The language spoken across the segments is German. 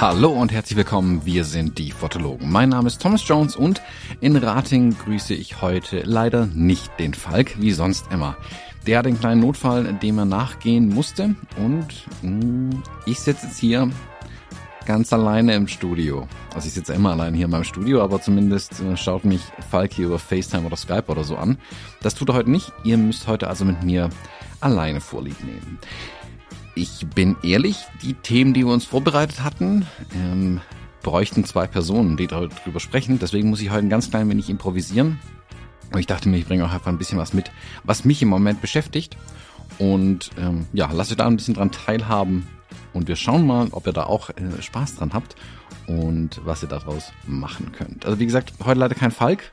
Hallo und herzlich willkommen, wir sind die Fotologen. Mein Name ist Thomas Jones und in Rating grüße ich heute leider nicht den Falk, wie sonst immer. Der hat einen kleinen Notfall, dem er nachgehen musste und mh, hm, ich sitze jetzt hier ganz alleine im Studio. Also ich sitze immer alleine hier in meinem Studio, aber zumindest äh, schaut mich Falk hier über FaceTime oder Skype oder so an. Das tut er heute nicht. Ihr müsst heute also mit mir alleine Vorlieb nehmen. Ich bin ehrlich, die Themen, die wir uns vorbereitet hatten, ähm, bräuchten zwei Personen, die darüber sprechen. Deswegen muss ich heute ein ganz klein wenig improvisieren. Und ich dachte mir, ich bringe auch einfach ein bisschen was mit, was mich im Moment beschäftigt. Und ähm, ja, lasst euch da ein bisschen dran teilhaben. Und wir schauen mal, ob ihr da auch äh, Spaß dran habt und was ihr daraus machen könnt. Also wie gesagt, heute leider kein Falk.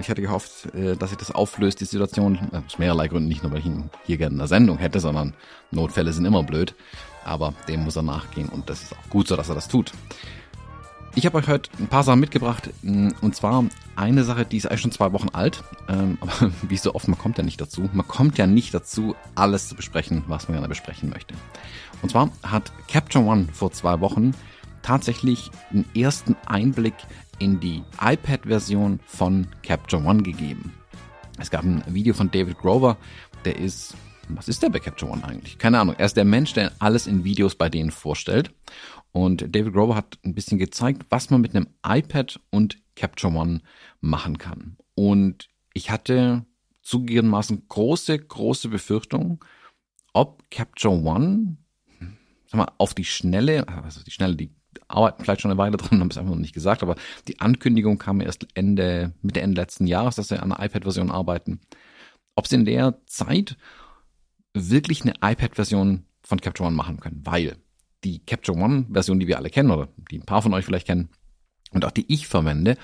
Ich hatte gehofft, äh, dass sich das auflöst, die Situation. Aus mehrerlei Gründen, nicht nur, weil ich ihn hier gerne in der Sendung hätte, sondern Notfälle sind immer blöd. Aber dem muss er nachgehen und das ist auch gut so, dass er das tut. Ich habe euch heute ein paar Sachen mitgebracht und zwar eine Sache, die ist eigentlich schon zwei Wochen alt, ähm, aber wie so oft, man kommt ja nicht dazu. Man kommt ja nicht dazu, alles zu besprechen, was man gerne besprechen möchte. Und zwar hat Capture One vor zwei Wochen tatsächlich einen ersten Einblick in die iPad-Version von Capture One gegeben. Es gab ein Video von David Grover, der ist, was ist der bei Capture One eigentlich? Keine Ahnung. Er ist der Mensch, der alles in Videos bei denen vorstellt. Und David Grover hat ein bisschen gezeigt, was man mit einem iPad und Capture One machen kann. Und ich hatte zugegebenermaßen große, große Befürchtungen, ob Capture One sag mal, auf die Schnelle, also die Schnelle, die arbeiten vielleicht schon eine Weile dran, haben es einfach noch nicht gesagt, aber die Ankündigung kam erst Ende, Mitte, Ende letzten Jahres, dass sie an einer iPad-Version arbeiten. Ob sie in der Zeit wirklich eine iPad-Version von Capture One machen können, weil die Capture One-Version, die wir alle kennen oder die ein paar von euch vielleicht kennen und auch die ich verwende,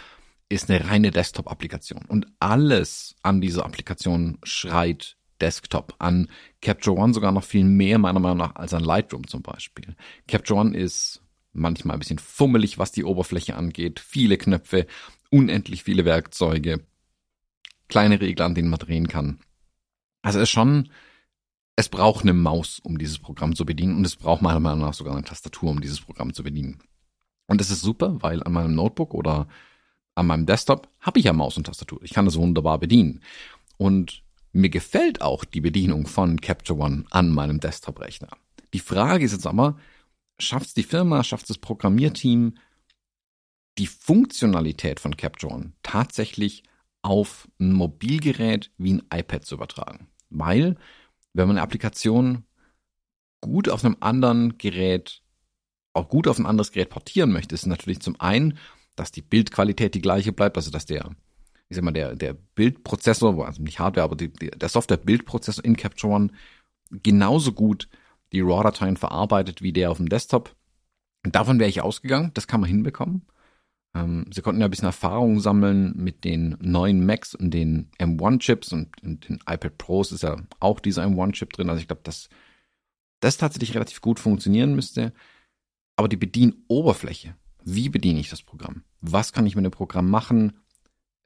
ist eine reine Desktop-Applikation. Und alles an dieser Applikation schreit Desktop. An Capture One sogar noch viel mehr, meiner Meinung nach, als an Lightroom zum Beispiel. Capture One ist manchmal ein bisschen fummelig, was die Oberfläche angeht, viele Knöpfe, unendlich viele Werkzeuge, kleine Regler, an denen man drehen kann. Also es ist schon, es braucht eine Maus, um dieses Programm zu bedienen und es braucht meiner Meinung nach sogar eine Tastatur, um dieses Programm zu bedienen. Und das ist super, weil an meinem Notebook oder an meinem Desktop habe ich ja Maus und Tastatur. Ich kann das wunderbar bedienen. Und mir gefällt auch die Bedienung von Capture One an meinem Desktop-Rechner. Die Frage ist jetzt aber, schafft es die Firma, schafft es das Programmierteam, die Funktionalität von Capture One tatsächlich auf ein Mobilgerät wie ein iPad zu übertragen. Weil, wenn man eine Applikation gut auf einem anderen Gerät, auch gut auf ein anderes Gerät portieren möchte, ist natürlich zum einen, dass die Bildqualität die gleiche bleibt, also dass der, ich sag mal, der, der Bildprozessor, also nicht Hardware, aber die, der Software-Bildprozessor in Capture One genauso gut die RAW-Dateien verarbeitet wie der auf dem Desktop. Davon wäre ich ausgegangen, das kann man hinbekommen. Ähm, sie konnten ja ein bisschen Erfahrung sammeln mit den neuen Macs und den M1-Chips und den iPad Pros ist ja auch dieser M1-Chip drin. Also ich glaube, dass das tatsächlich relativ gut funktionieren müsste. Aber die Bedienoberfläche, wie bediene ich das Programm? Was kann ich mit dem Programm machen?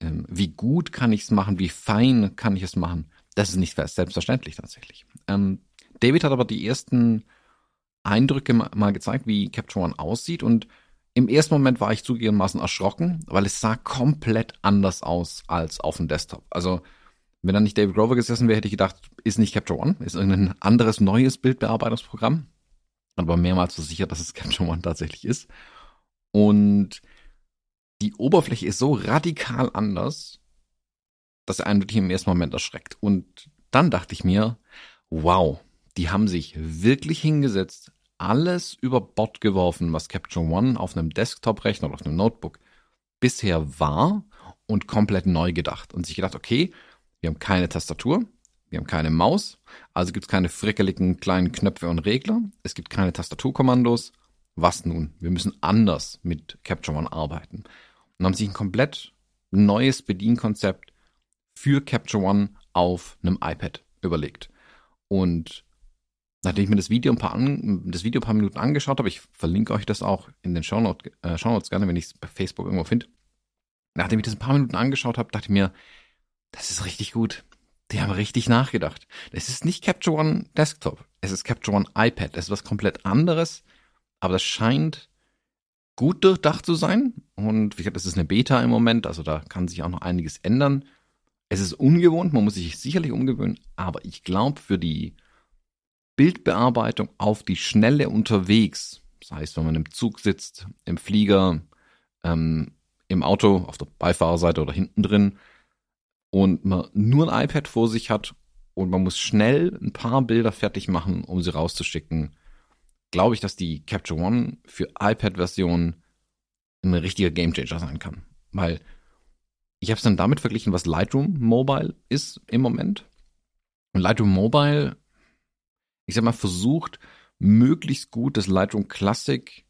Ähm, wie gut kann ich es machen? Wie fein kann ich es machen? Das ist nicht selbstverständlich tatsächlich. Ähm, David hat aber die ersten Eindrücke mal gezeigt, wie Capture One aussieht und im ersten Moment war ich zugegebenermaßen erschrocken, weil es sah komplett anders aus als auf dem Desktop. Also, wenn da nicht David Grover gesessen wäre, hätte ich gedacht, ist nicht Capture One, ist irgendein anderes neues Bildbearbeitungsprogramm. Aber mehrmals so sicher, dass es Capture One tatsächlich ist. Und die Oberfläche ist so radikal anders, dass er einen wirklich im ersten Moment erschreckt. Und dann dachte ich mir, wow, die haben sich wirklich hingesetzt, alles über Bord geworfen, was Capture One auf einem Desktop-Rechner oder auf einem Notebook bisher war und komplett neu gedacht und sich gedacht, okay, wir haben keine Tastatur, wir haben keine Maus, also gibt es keine frickeligen kleinen Knöpfe und Regler, es gibt keine Tastaturkommandos. Was nun? Wir müssen anders mit Capture One arbeiten. Und haben sich ein komplett neues Bedienkonzept für Capture One auf einem iPad überlegt. Und nachdem ich mir das Video ein paar, an, das Video ein paar Minuten angeschaut habe, ich verlinke euch das auch in den Shownotes, äh, Shownotes gerne, wenn ich es bei Facebook irgendwo finde. Nachdem ich das ein paar Minuten angeschaut habe, dachte ich mir, das ist richtig gut. Die haben richtig nachgedacht. Es ist nicht Capture One Desktop. Es ist Capture One iPad. Es ist was komplett anderes. Aber das scheint gut durchdacht zu sein. Und wie gesagt, das ist eine Beta im Moment. Also da kann sich auch noch einiges ändern. Es ist ungewohnt. Man muss sich sicherlich umgewöhnen. Aber ich glaube, für die Bildbearbeitung auf die Schnelle unterwegs, das heißt, wenn man im Zug sitzt, im Flieger, ähm, im Auto, auf der Beifahrerseite oder hinten drin, und man nur ein iPad vor sich hat und man muss schnell ein paar Bilder fertig machen, um sie rauszuschicken, glaube ich, dass die Capture One für iPad-Version ein richtiger Gamechanger sein kann. Weil ich habe es dann damit verglichen, was Lightroom Mobile ist im Moment. Und Lightroom Mobile, ich sag mal, versucht möglichst gut das Lightroom Classic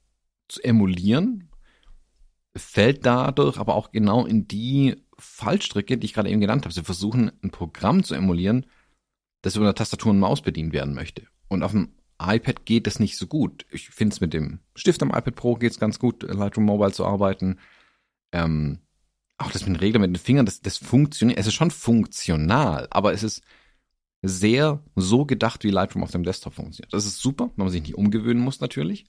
zu emulieren, fällt dadurch aber auch genau in die Fallstricke, die ich gerade eben genannt habe. Sie versuchen ein Programm zu emulieren, das über eine Tastatur und Maus bedient werden möchte. Und auf dem iPad geht das nicht so gut. Ich finde es mit dem Stift am iPad Pro geht es ganz gut, Lightroom Mobile zu arbeiten. Ähm, auch das mit den Reglern mit den Fingern, das, das funktioniert. Es ist schon funktional, aber es ist sehr so gedacht, wie Lightroom auf dem Desktop funktioniert. Das ist super, wenn man sich nicht umgewöhnen muss natürlich.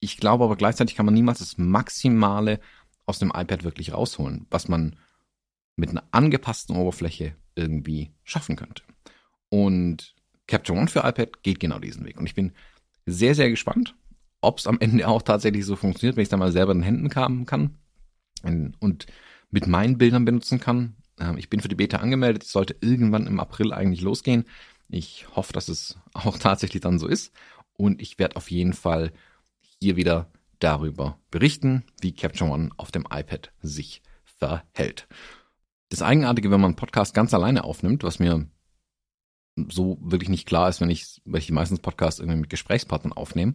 Ich glaube aber gleichzeitig kann man niemals das Maximale aus dem iPad wirklich rausholen, was man mit einer angepassten Oberfläche irgendwie schaffen könnte. Und Capture One für iPad geht genau diesen Weg. Und ich bin sehr, sehr gespannt, ob es am Ende auch tatsächlich so funktioniert, wenn ich es dann mal selber in den Händen haben kann und mit meinen Bildern benutzen kann. Ähm, ich bin für die Beta angemeldet. Es sollte irgendwann im April eigentlich losgehen. Ich hoffe, dass es auch tatsächlich dann so ist. Und ich werde auf jeden Fall hier wieder darüber berichten, wie Capture One auf dem iPad sich verhält. Das Eigenartige, wenn man einen Podcast ganz alleine aufnimmt, was mir so wirklich nicht klar ist, wenn ich, weil ich die meisten Podcasts irgendwie mit Gesprächspartnern aufnehme,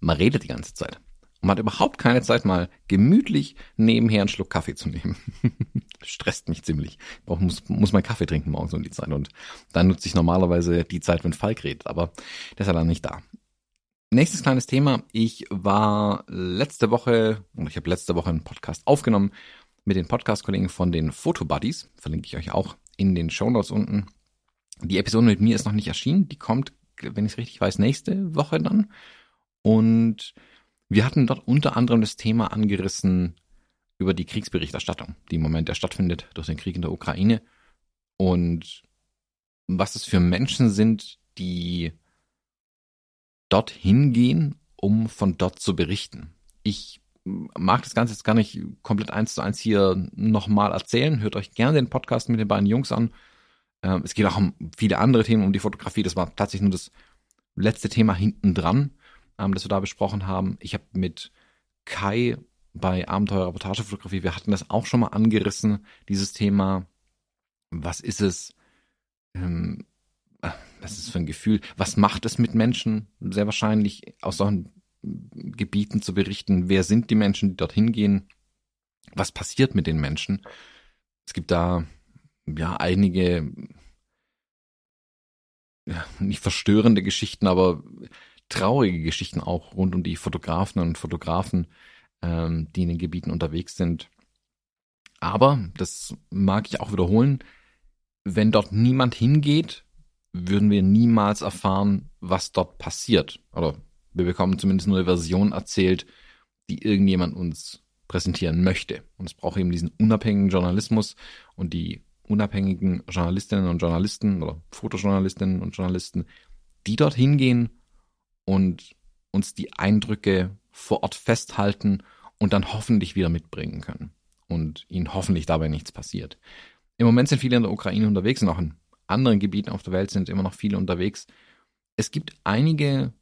man redet die ganze Zeit. Und man hat überhaupt keine Zeit, mal gemütlich nebenher einen Schluck Kaffee zu nehmen. Stresst mich ziemlich. Ich muss, muss meinen Kaffee trinken morgens um die Zeit. Und dann nutze ich normalerweise die Zeit, wenn Falk redet. Aber der ist ja dann nicht da. Nächstes kleines Thema. Ich war letzte Woche, und ich habe letzte Woche einen Podcast aufgenommen mit den Podcast-Kollegen von den Photobuddies. Verlinke ich euch auch in den Show Notes unten. Die Episode mit mir ist noch nicht erschienen. Die kommt, wenn ich es richtig weiß, nächste Woche dann. Und wir hatten dort unter anderem das Thema angerissen über die Kriegsberichterstattung, die im Moment ja stattfindet durch den Krieg in der Ukraine. Und was es für Menschen sind, die dorthin gehen, um von dort zu berichten. Ich mag das Ganze jetzt gar nicht komplett eins zu eins hier nochmal erzählen. Hört euch gerne den Podcast mit den beiden Jungs an. Ähm, es geht auch um viele andere Themen, um die Fotografie. Das war tatsächlich nur das letzte Thema hinten dran, ähm, das wir da besprochen haben. Ich habe mit Kai bei Abenteuer Reportagefotografie, wir hatten das auch schon mal angerissen, dieses Thema. Was ist es? Ähm, was ist für ein Gefühl? Was macht es mit Menschen? Sehr wahrscheinlich aus solchen Gebieten zu berichten, wer sind die Menschen, die dorthin gehen, was passiert mit den Menschen. Es gibt da ja einige ja, nicht verstörende Geschichten, aber traurige Geschichten auch rund um die Fotografen und Fotografen, ähm, die in den Gebieten unterwegs sind. Aber, das mag ich auch wiederholen, wenn dort niemand hingeht, würden wir niemals erfahren, was dort passiert. Oder wir bekommen zumindest nur eine Version erzählt, die irgendjemand uns präsentieren möchte. Und es braucht eben diesen unabhängigen Journalismus und die unabhängigen Journalistinnen und Journalisten oder Fotojournalistinnen und Journalisten, die dorthin gehen und uns die Eindrücke vor Ort festhalten und dann hoffentlich wieder mitbringen können und ihnen hoffentlich dabei nichts passiert. Im Moment sind viele in der Ukraine unterwegs und auch in anderen Gebieten auf der Welt sind immer noch viele unterwegs. Es gibt einige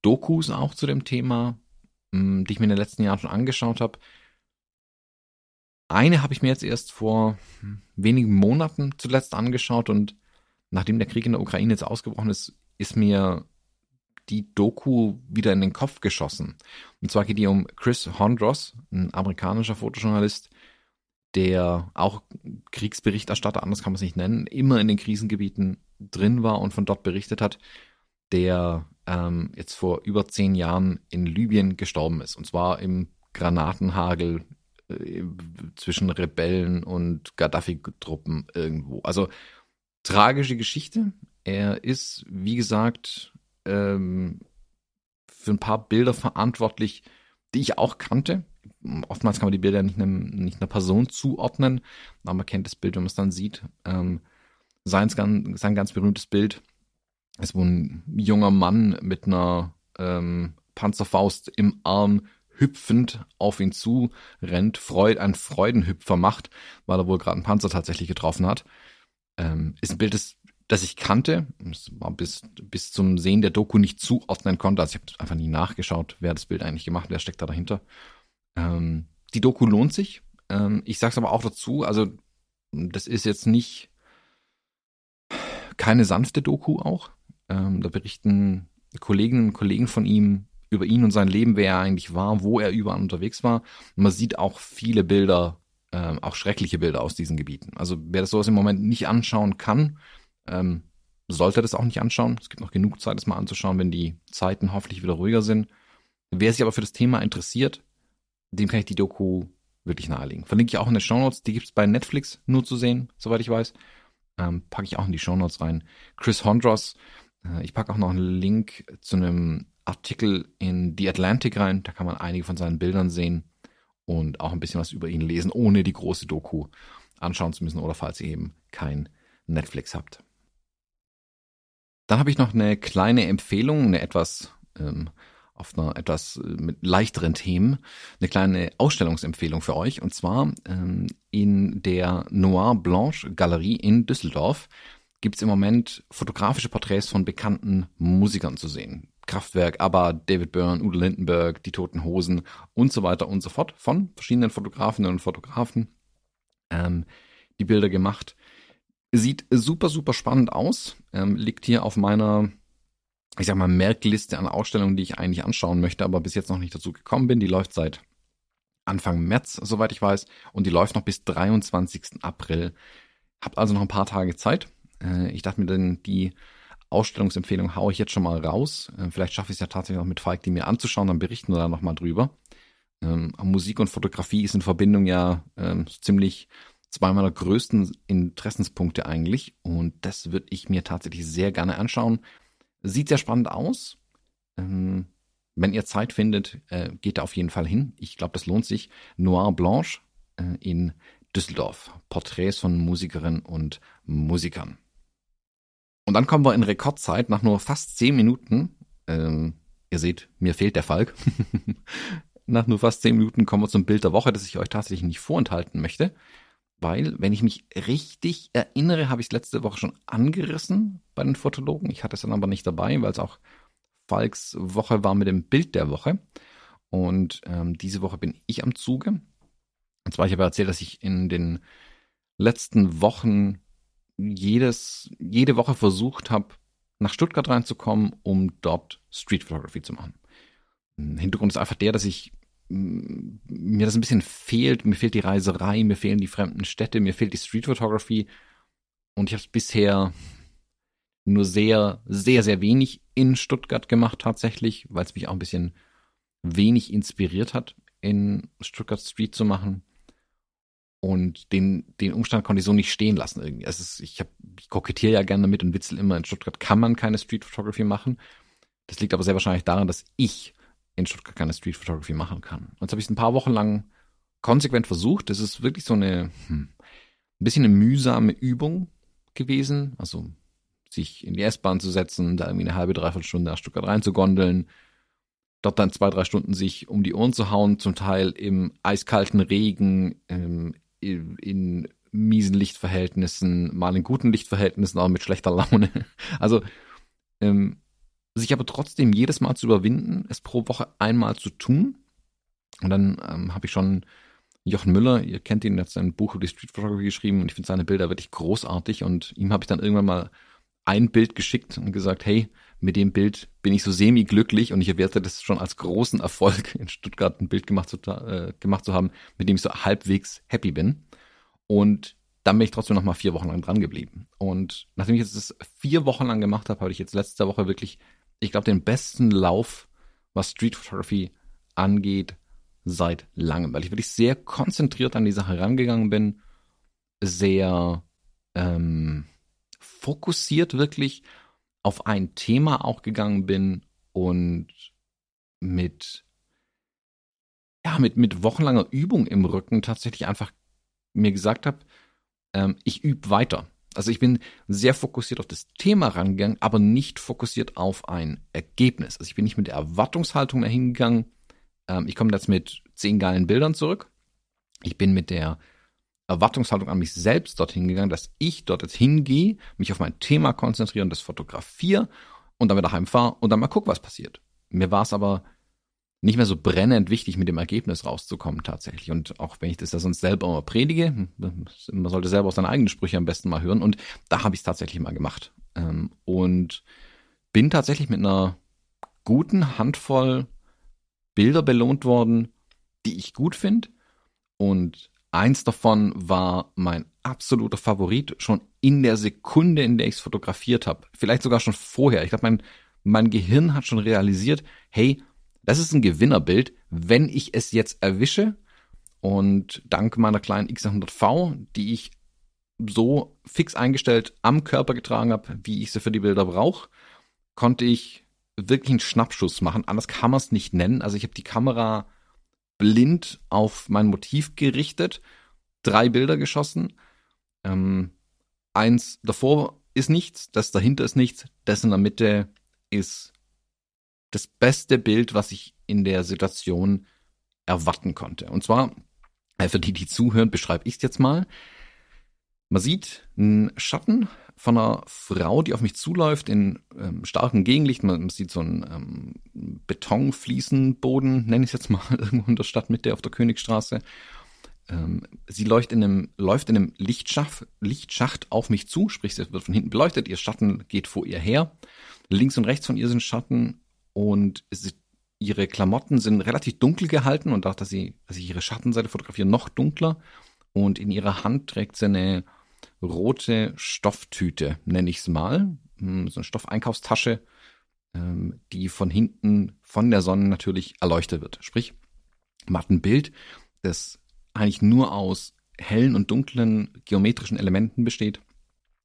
Dokus auch zu dem Thema, hm, die ich mir in den letzten Jahren schon angeschaut habe. Eine habe ich mir jetzt erst vor hm, wenigen Monaten zuletzt angeschaut und nachdem der Krieg in der Ukraine jetzt ausgebrochen ist, ist mir die Doku wieder in den Kopf geschossen. Und zwar geht die um Chris Hondros, ein amerikanischer Fotojournalist, der auch Kriegsberichterstatter, anders kann man es nicht nennen, immer in den Krisengebieten drin war und von dort berichtet hat, der ähm, jetzt vor über zehn Jahren in Libyen gestorben ist. Und zwar im Granatenhagel äh, zwischen Rebellen und Gaddafi-Truppen irgendwo. Also tragische Geschichte. Er ist, wie gesagt, ähm, für ein paar Bilder verantwortlich, die ich auch kannte. Oftmals kann man die Bilder nicht, einem, nicht einer Person zuordnen, aber man kennt das Bild, wenn man es dann sieht. Ähm, sein, sein ganz berühmtes Bild ist, wo ein junger Mann mit einer ähm, Panzerfaust im Arm hüpfend auf ihn zu rennt, Freud, einen Freudenhüpfer macht, weil er wohl gerade einen Panzer tatsächlich getroffen hat. Ähm, ist ein Bild, das, das ich kannte, das war bis, bis zum Sehen der Doku nicht zuordnen konnte. Also ich habe einfach nie nachgeschaut, wer das Bild eigentlich gemacht, wer steckt da dahinter. Ähm, die Doku lohnt sich. Ähm, ich sag's aber auch dazu, also das ist jetzt nicht keine sanfte Doku auch. Ähm, da berichten Kolleginnen und Kollegen von ihm über ihn und sein Leben, wer er eigentlich war, wo er überall unterwegs war. Und man sieht auch viele Bilder, ähm, auch schreckliche Bilder aus diesen Gebieten. Also wer das sowas im Moment nicht anschauen kann, ähm, sollte das auch nicht anschauen. Es gibt noch genug Zeit, das mal anzuschauen, wenn die Zeiten hoffentlich wieder ruhiger sind. Wer sich aber für das Thema interessiert, dem kann ich die Doku wirklich nahelegen. Verlinke ich auch in den Show Notes. Die gibt es bei Netflix nur zu sehen, soweit ich weiß. Ähm, packe ich auch in die Show Notes rein. Chris Hondros äh, ich packe auch noch einen Link zu einem Artikel in The Atlantic rein. Da kann man einige von seinen Bildern sehen und auch ein bisschen was über ihn lesen, ohne die große Doku anschauen zu müssen oder falls ihr eben kein Netflix habt. Dann habe ich noch eine kleine Empfehlung, eine etwas ähm, auf einer etwas äh, mit leichteren Themen, eine kleine Ausstellungsempfehlung für euch und zwar ähm, in der Noir Blanche Galerie in Düsseldorf gibt es im Moment fotografische Porträts von bekannten Musikern zu sehen. Kraftwerk, ABBA, David Byrne, Udo Lindenberg, Die Toten Hosen und so weiter und so fort von verschiedenen Fotografinnen und Fotografen ähm, die Bilder gemacht. Sieht super, super spannend aus. Ähm, liegt hier auf meiner, ich sag mal, Merkliste an Ausstellungen, die ich eigentlich anschauen möchte, aber bis jetzt noch nicht dazu gekommen bin. Die läuft seit Anfang März, soweit ich weiß, und die läuft noch bis 23. April. Habt also noch ein paar Tage Zeit. Äh, ich dachte mir dann, die Ausstellungsempfehlung haue ich jetzt schon mal raus. Äh, vielleicht schaffe ich es ja tatsächlich noch mit Falk, die mir anzuschauen, dann berichten wir da nochmal drüber. Ähm, Musik und Fotografie ist in Verbindung ja ähm, ziemlich zwei meiner größten Interessenspunkte eigentlich. Und das würde ich mir tatsächlich sehr gerne anschauen. Sieht sehr spannend aus. Ähm, wenn ihr Zeit findet, äh, geht da auf jeden Fall hin. Ich glaube, das lohnt sich. Noir Blanche äh, in Düsseldorf. Porträts von Musikerinnen und Musikern. Und dann kommen wir in Rekordzeit nach nur fast zehn Minuten. Ähm, ihr seht, mir fehlt der Falk. nach nur fast zehn Minuten kommen wir zum Bild der Woche, das ich euch tatsächlich nicht vorenthalten möchte. Weil, wenn ich mich richtig erinnere, habe ich es letzte Woche schon angerissen bei den Fotologen. Ich hatte es dann aber nicht dabei, weil es auch Falks Woche war mit dem Bild der Woche. Und ähm, diese Woche bin ich am Zuge. Und zwar, ich habe erzählt, dass ich in den letzten Wochen jedes, jede Woche versucht habe, nach Stuttgart reinzukommen, um dort Street Photography zu machen. Hintergrund ist einfach der, dass ich mir das ein bisschen fehlt. Mir fehlt die Reiserei, mir fehlen die fremden Städte, mir fehlt die Street Photography. Und ich habe es bisher nur sehr, sehr, sehr wenig in Stuttgart gemacht tatsächlich, weil es mich auch ein bisschen wenig inspiriert hat, in Stuttgart Street zu machen. Und den, den Umstand konnte ich so nicht stehen lassen irgendwie. Also ist, ich, hab, ich kokettiere ja gerne damit und witzel immer, in Stuttgart kann man keine Street Photography machen. Das liegt aber sehr wahrscheinlich daran, dass ich in Stuttgart keine Street Photography machen kann. Und jetzt habe ich es ein paar Wochen lang konsequent versucht. Das ist wirklich so eine, hm, ein bisschen eine mühsame Übung gewesen. Also sich in die S-Bahn zu setzen, da irgendwie eine halbe, dreiviertel Stunde nach Stuttgart reinzugondeln, dort dann zwei, drei Stunden sich um die Ohren zu hauen, zum Teil im eiskalten Regen, ähm, in miesen Lichtverhältnissen, mal in guten Lichtverhältnissen, auch mit schlechter Laune. Also ähm, sich aber trotzdem jedes Mal zu überwinden, es pro Woche einmal zu tun. Und dann ähm, habe ich schon Jochen Müller, ihr kennt ihn, der hat sein Buch über die Street Photography geschrieben und ich finde seine Bilder wirklich großartig und ihm habe ich dann irgendwann mal ein Bild geschickt und gesagt, hey, mit dem Bild bin ich so semi-glücklich und ich erwerte das schon als großen Erfolg, in Stuttgart ein Bild gemacht zu, äh, gemacht zu haben, mit dem ich so halbwegs happy bin. Und dann bin ich trotzdem noch mal vier Wochen lang dran geblieben. Und nachdem ich jetzt das vier Wochen lang gemacht habe, habe ich jetzt letzte Woche wirklich ich glaube, den besten Lauf, was Street Photography angeht, seit langem, weil ich wirklich sehr konzentriert an die Sache rangegangen bin, sehr ähm, fokussiert wirklich auf ein Thema auch gegangen bin und mit ja mit mit wochenlanger Übung im Rücken tatsächlich einfach mir gesagt habe, ähm, ich übe weiter. Also ich bin sehr fokussiert auf das Thema rangegangen, aber nicht fokussiert auf ein Ergebnis. Also ich bin nicht mit der Erwartungshaltung dahin gegangen. Ähm, ich komme jetzt mit zehn geilen Bildern zurück. Ich bin mit der Erwartungshaltung an mich selbst dorthin gegangen, dass ich dort jetzt hingehe, mich auf mein Thema konzentriere und das fotografiere und dann wieder heimfahre und dann mal gucke, was passiert. Mir war es aber nicht mehr so brennend wichtig, mit dem Ergebnis rauszukommen tatsächlich. Und auch wenn ich das ja sonst selber immer predige, man sollte selber auch seine eigenen Sprüche am besten mal hören. Und da habe ich es tatsächlich mal gemacht. Ähm, und bin tatsächlich mit einer guten Handvoll Bilder belohnt worden, die ich gut finde. Und eins davon war mein absoluter Favorit schon in der Sekunde, in der ich es fotografiert habe. Vielleicht sogar schon vorher. Ich glaube, mein, mein Gehirn hat schon realisiert, hey, das ist ein Gewinnerbild, wenn ich es jetzt erwische. Und dank meiner kleinen X100V, die ich so fix eingestellt am Körper getragen habe, wie ich sie für die Bilder brauche, konnte ich wirklich einen Schnappschuss machen. Anders kann man es nicht nennen. Also ich habe die Kamera blind auf mein Motiv gerichtet, drei Bilder geschossen. Ähm, eins davor ist nichts, das dahinter ist nichts, das in der Mitte ist das beste Bild, was ich in der Situation erwarten konnte. Und zwar, äh, für die, die zuhören, beschreibe ich es jetzt mal. Man sieht einen Schatten von einer Frau, die auf mich zuläuft in ähm, starkem Gegenlicht. Man, sieht so einen ähm, Betonfliesenboden, nenne ich es jetzt mal, irgendwo in der Stadtmitte auf der Königstraße. Ähm, sie läuft in einem, läuft in einem Lichtschacht, Lichtschacht auf mich zu, sprich, sie wird von hinten beleuchtet, ihr Schatten geht vor ihr her. Links und rechts von ihr sind Schatten und es, ihre Klamotten sind relativ dunkel gehalten und auch, dass sie, dass ich ihre Schattenseite fotografiere, noch dunkler. Und in ihrer Hand trägt sie eine rote Stofftüte, nenne ich es mal. Hm, so eine Stoffeinkaufstasche, ähm, die von hinten von der Sonne natürlich erleuchtet wird. Sprich, man hat ein Bild, das eigentlich nur aus hellen und dunklen geometrischen Elementen besteht,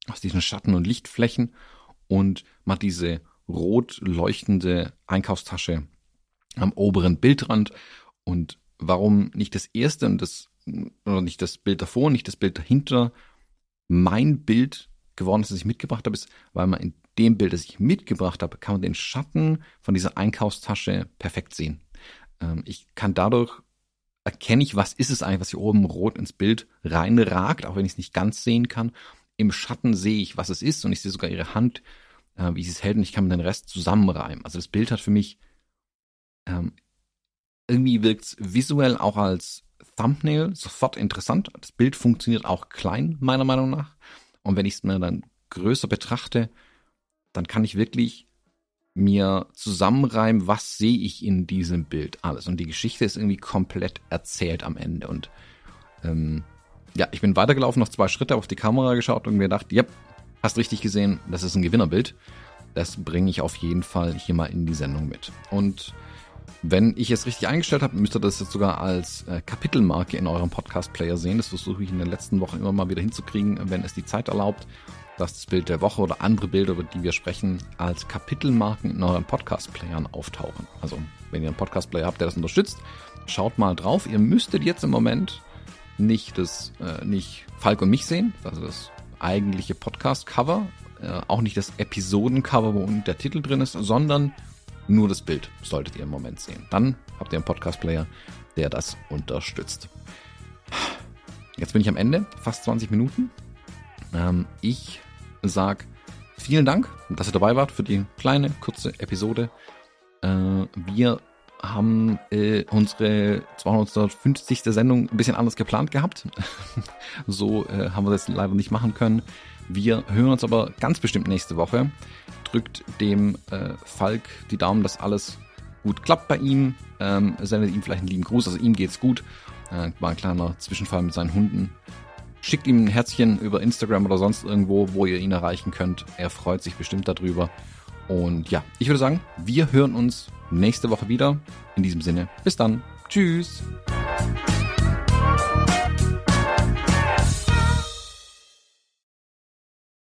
aus diesen Schatten- und Lichtflächen und man hat diese rot leuchtende Einkaufstasche am oberen Bildrand. Und warum nicht das erste und das, oder nicht das Bild davor, nicht das Bild dahinter mein Bild geworden ist, das ich mitgebracht habe, ist, weil man in dem Bild, das ich mitgebracht habe, kann man den Schatten von dieser Einkaufstasche perfekt sehen. Ähm, ich kann dadurch erkenne ich, was ist es eigentlich, was hier oben rot ins Bild reinragt, auch wenn ich es nicht ganz sehen kann. Im Schatten sehe ich, was es ist und ich sehe sogar ihre Hand, äh, wie sie es hält und ich kann mir den Rest zusammenreimen. Also das Bild hat für mich ähm, irgendwie wirkt visuell auch als Thumbnail sofort interessant. Das Bild funktioniert auch klein, meiner Meinung nach. Und wenn ich es mir dann größer betrachte, dann kann ich wirklich mir zusammenreimen, was sehe ich in diesem Bild alles. Und die Geschichte ist irgendwie komplett erzählt am Ende. Und ähm, ja, ich bin weitergelaufen, noch zwei Schritte auf die Kamera geschaut und mir gedacht, ja, hast richtig gesehen, das ist ein Gewinnerbild. Das bringe ich auf jeden Fall hier mal in die Sendung mit. Und wenn ich es richtig eingestellt habe, müsst ihr das jetzt sogar als äh, Kapitelmarke in eurem Podcast-Player sehen. Das versuche ich in den letzten Wochen immer mal wieder hinzukriegen, wenn es die Zeit erlaubt, dass das Bild der Woche oder andere Bilder, über die wir sprechen, als Kapitelmarken in euren Podcast-Playern auftauchen. Also, wenn ihr einen Podcast-Player habt, der das unterstützt, schaut mal drauf. Ihr müsstet jetzt im Moment nicht das, äh, nicht Falk und mich sehen, also das eigentliche Podcast-Cover, äh, auch nicht das Episoden-Cover, wo der Titel drin ist, sondern nur das Bild solltet ihr im Moment sehen. Dann habt ihr einen Podcast-Player, der das unterstützt. Jetzt bin ich am Ende, fast 20 Minuten. Ähm, ich sag vielen Dank, dass ihr dabei wart für die kleine, kurze Episode. Äh, wir haben äh, unsere 250. Sendung ein bisschen anders geplant gehabt. so äh, haben wir das leider nicht machen können. Wir hören uns aber ganz bestimmt nächste Woche. Drückt dem äh, Falk die Daumen, dass alles gut klappt bei ihm. Ähm, sendet ihm vielleicht einen lieben Gruß. Also ihm geht's gut. Äh, war ein kleiner Zwischenfall mit seinen Hunden. Schickt ihm ein Herzchen über Instagram oder sonst irgendwo, wo ihr ihn erreichen könnt. Er freut sich bestimmt darüber. Und ja, ich würde sagen, wir hören uns nächste Woche wieder. In diesem Sinne, bis dann. Tschüss.